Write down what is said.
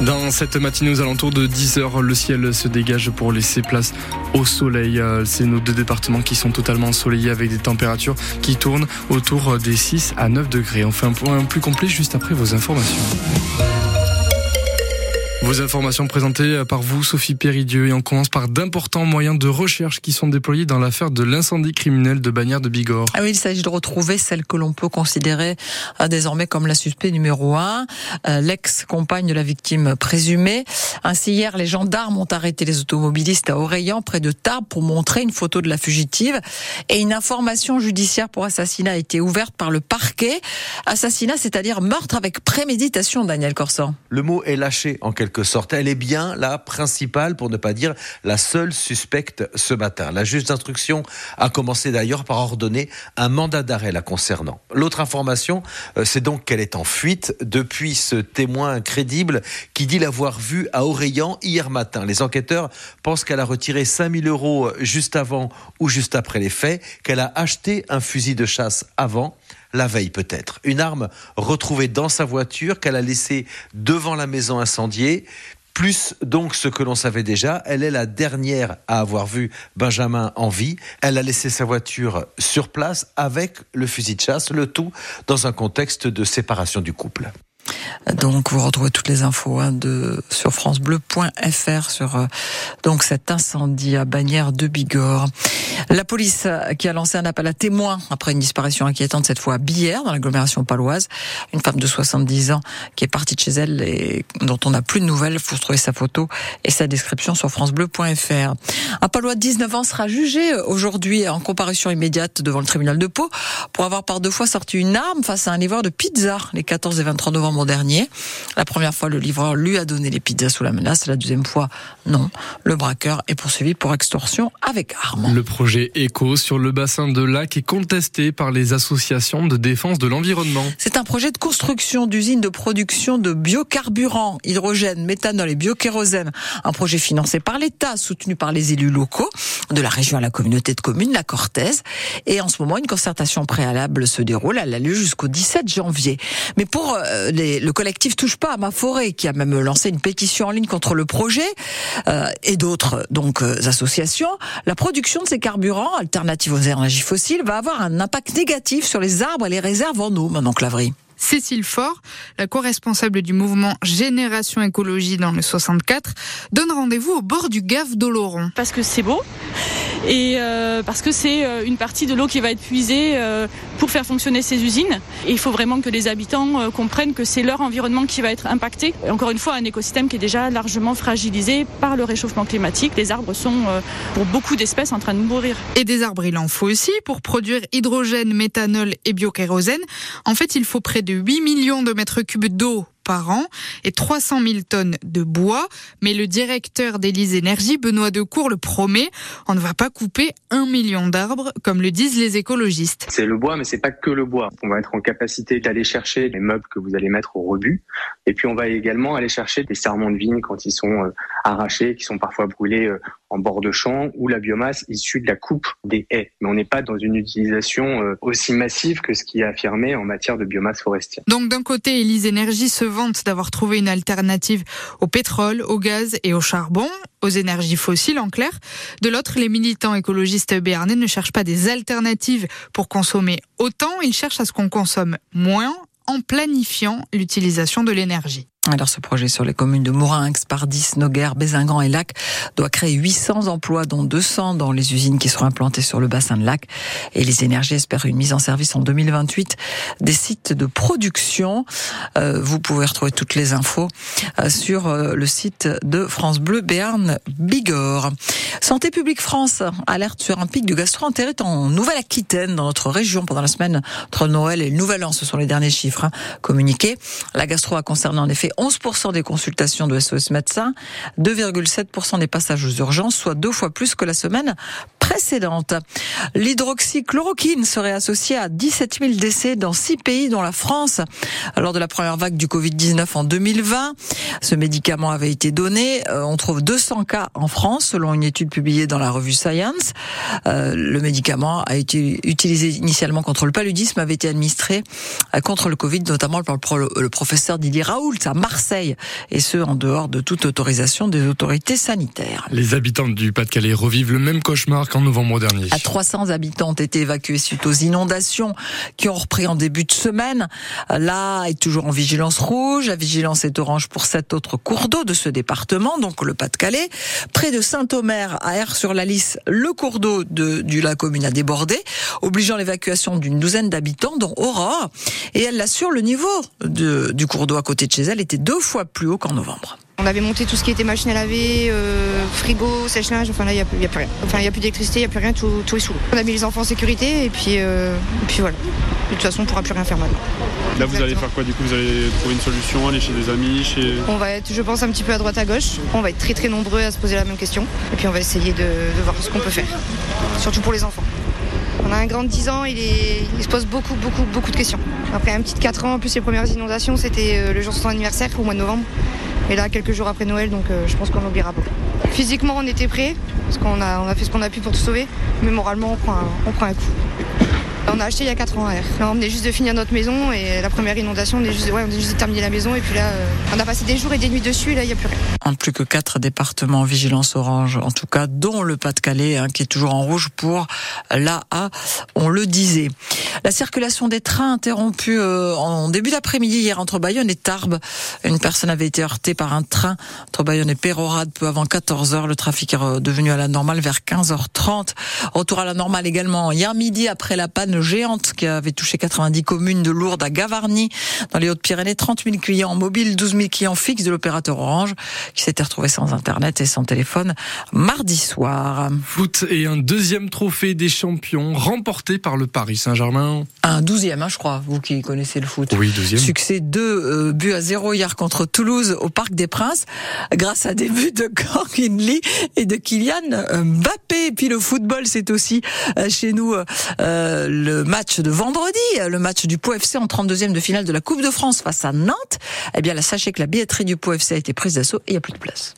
Dans cette matinée aux alentours de 10h, le ciel se dégage pour laisser place au soleil. Euh, c'est nos deux départements qui sont totalement ensoleillés avec des températures qui tournent autour des 6 à 9 degrés. On fait un point plus complet juste après vos informations. Vos informations présentées par vous, Sophie Péridieu, et on commence par d'importants moyens de recherche qui sont déployés dans l'affaire de l'incendie criminel de Bagnères de Bigorre. Ah oui, il s'agit de retrouver celle que l'on peut considérer euh, désormais comme la suspect numéro un, euh, l'ex-compagne de la victime présumée. Ainsi, hier, les gendarmes ont arrêté les automobilistes à Oreillan, près de Tarbes, pour montrer une photo de la fugitive. Et une information judiciaire pour assassinat a été ouverte par le parquet. Assassinat, c'est-à-dire meurtre avec préméditation, Daniel Corsan. Le mot est lâché en quelque Elle est bien la principale, pour ne pas dire la seule suspecte ce matin. La juge d'instruction a commencé d'ailleurs par ordonner un mandat d'arrêt la concernant. L'autre information, euh, c'est donc qu'elle est en fuite depuis ce témoin crédible qui dit l'avoir vue à Oreillan hier matin. Les enquêteurs pensent qu'elle a retiré 5000 euros juste avant ou juste après les faits, qu'elle a acheté un fusil de chasse avant la veille peut-être. Une arme retrouvée dans sa voiture qu'elle a laissée devant la maison incendiée. Plus donc ce que l'on savait déjà, elle est la dernière à avoir vu Benjamin en vie. Elle a laissé sa voiture sur place avec le fusil de chasse, le tout dans un contexte de séparation du couple. Donc vous retrouvez toutes les infos hein, de sur francebleu.fr sur euh, donc cet incendie à Bagnères de Bigorre. La police qui a lancé un appel à témoins après une disparition inquiétante cette fois à Billère dans l'agglomération paloise, une femme de 70 ans qui est partie de chez elle et dont on n'a plus de nouvelles. Faut trouver sa photo et sa description sur francebleu.fr. Un palois de 19 ans sera jugé aujourd'hui en comparution immédiate devant le tribunal de Pau pour avoir par deux fois sorti une arme face à un livreur de pizza les 14 et 23 novembre dernier. La première fois, le livreur lui a donné les pizzas sous la menace. La deuxième fois, non. Le braqueur est poursuivi pour extorsion avec arme. ECO sur le bassin de lac est contesté par les associations de défense de l'environnement. C'est un projet de construction d'usines de production de biocarburants, hydrogène, méthanol et biokérosène. Un projet financé par l'État, soutenu par les élus locaux de la région à la communauté de communes, la Cortèze. Et en ce moment, une concertation préalable se déroule. Elle a lieu jusqu'au 17 janvier. Mais pour euh, le collectif Touche pas à ma forêt, qui a même lancé une pétition en ligne contre le projet, euh, et d'autres donc euh, associations, la production de ces carburants alternatifs aux énergies fossiles va avoir un impact négatif sur les arbres et les réserves en eau, maintenant Clavry. Cécile Faure, la co-responsable du mouvement Génération Écologie dans le 64, donne rendez-vous au bord du Gave d'Oloron. Parce que c'est beau et euh, parce que c'est euh, une partie de l'eau qui va être puisée euh, pour faire fonctionner ces usines. Et il faut vraiment que les habitants comprennent que c'est leur environnement qui va être impacté. Encore une fois, un écosystème qui est déjà largement fragilisé par le réchauffement climatique. Les arbres sont, pour beaucoup d'espèces, en train de mourir. Et des arbres, il en faut aussi pour produire hydrogène, méthanol et biokérosène. En fait, il faut près de 8 millions de mètres cubes d'eau par an et 300 000 tonnes de bois. Mais le directeur d'Élysée Énergie, Benoît Decour, le promet, on ne va pas couper un million d'arbres, comme le disent les écologistes. C'est le bois, mais c'est pas que le bois. On va être en capacité d'aller chercher les meubles que vous allez mettre au rebut. Et puis on va également aller chercher des serments de vigne quand ils sont euh, arrachés, qui sont parfois brûlés euh, en bord de champ, ou la biomasse issue de la coupe des haies. Mais on n'est pas dans une utilisation euh, aussi massive que ce qui est affirmé en matière de biomasse forestière. Donc d'un côté, Élysée Énergie se vante d'avoir trouvé une alternative au pétrole, au gaz et au charbon, aux énergies fossiles en clair. De l'autre, les militants écologistes béarnais ne cherchent pas des alternatives pour consommer autant, ils cherchent à ce qu'on consomme moins en planifiant l'utilisation de l'énergie. Alors ce projet sur les communes de Mourinx, Pardis, Noguer, Bézingan et Lac doit créer 800 emplois dont 200 dans les usines qui seront implantées sur le bassin de Lac et les énergies espèrent une mise en service en 2028 des sites de production. Euh, vous pouvez retrouver toutes les infos euh, sur euh, le site de France Bleu Béarn Bigorre. Santé publique France alerte sur un pic de gastro-entérite en Nouvelle-Aquitaine dans notre région pendant la semaine entre Noël et Nouvel An. Ce sont les derniers chiffres hein, communiqués. La gastro a concerné en effet 11% des consultations de SOS médecins, 2,7% des passages aux urgences, soit deux fois plus que la semaine précédente. L'hydroxychloroquine serait associée à 17 000 décès dans six pays, dont la France, lors de la première vague du Covid-19 en 2020. Ce médicament avait été donné. Euh, on trouve 200 cas en France, selon une étude publiée dans la revue Science. Euh, le médicament a été utilisé initialement contre le paludisme, avait été administré euh, contre le Covid, notamment par le professeur Didier Raoult Marseille, et ce en dehors de toute autorisation des autorités sanitaires. Les habitants du Pas-de-Calais revivent le même cauchemar qu'en novembre dernier. À 300 habitants ont été évacués suite aux inondations qui ont repris en début de semaine. Là est toujours en vigilance rouge. La vigilance est orange pour sept autres cours d'eau de ce département, donc le Pas-de-Calais. Près de Saint-Omer, à R sur la Lys, le cours d'eau de, de la commune a débordé, obligeant l'évacuation d'une douzaine d'habitants, dont Aurore. Et elle l'assure, le niveau du cours d'eau à côté de chez elle était deux fois plus haut qu'en novembre. On avait monté tout ce qui était machine à laver, euh, frigo, sèche-linge, enfin là il n'y a, a, plus rien. Enfin il n'y a plus d'électricité, il n'y a plus rien, tout, tout, est sous l'eau. On a mis les enfants en sécurité et puis, euh, et puis voilà. De toute façon on ne pourra plus rien faire maintenant. Là vous allez faire quoi du coup? Vous allez trouver une solution, aller chez des amis chez... On va être je pense un petit peu à droite à gauche. On va être très très nombreux à se poser la même question. Et puis on va essayer de, de voir ce qu'on peut faire. Surtout pour les enfants. On a un grand de 10 ans, il, est, il, se pose beaucoup, beaucoup, beaucoup de questions. Après un petit de 4 ans, en plus les premières inondations, c'était le jour de son anniversaire, au mois de novembre. Et là, quelques jours après Noël, donc euh, je pense qu'on oubliera beaucoup. Physiquement, on était prêts, parce qu'on a, fait ce qu'on a pu pour tout sauver, mais moralement, on prend un, un coup. On a acheté il y a 4 ans à R. On venait juste de finir notre maison et la première inondation, on est juste, ouais, on est juste de terminer la maison et puis là, euh, on a passé des jours et des nuits dessus et là, il n'y a plus rien. Plus que quatre départements en vigilance orange, en tout cas, dont le Pas-de-Calais, hein, qui est toujours en rouge pour l'AA, on le disait. La circulation des trains interrompue euh, en début d'après-midi hier entre Bayonne et Tarbes. Une personne avait été heurtée par un train entre Bayonne et Pérorade peu avant 14h. Le trafic est devenu à la normale vers 15h30. Retour à la normale également hier midi après la panne géante qui avait touché 90 communes de Lourdes à Gavarnie dans les Hautes-Pyrénées. 30 000 clients mobiles, 12 000 clients fixes de l'opérateur Orange s'était retrouvé sans internet et sans téléphone mardi soir. Foot et un deuxième trophée des champions remporté par le Paris Saint-Germain. Un douzième, hein, je crois, vous qui connaissez le foot. Oui, deuxième. Succès 2 euh, buts à 0 hier contre Toulouse au Parc des Princes grâce à des buts de Corinne Lee et de Kylian Mbappé. Et puis le football, c'est aussi euh, chez nous euh, le match de vendredi, le match du Pau FC en 32e de finale de la Coupe de France face à Nantes. Eh bien, là, sachez que la billetterie du Pau FC a été prise d'assaut et il n'y a plus place.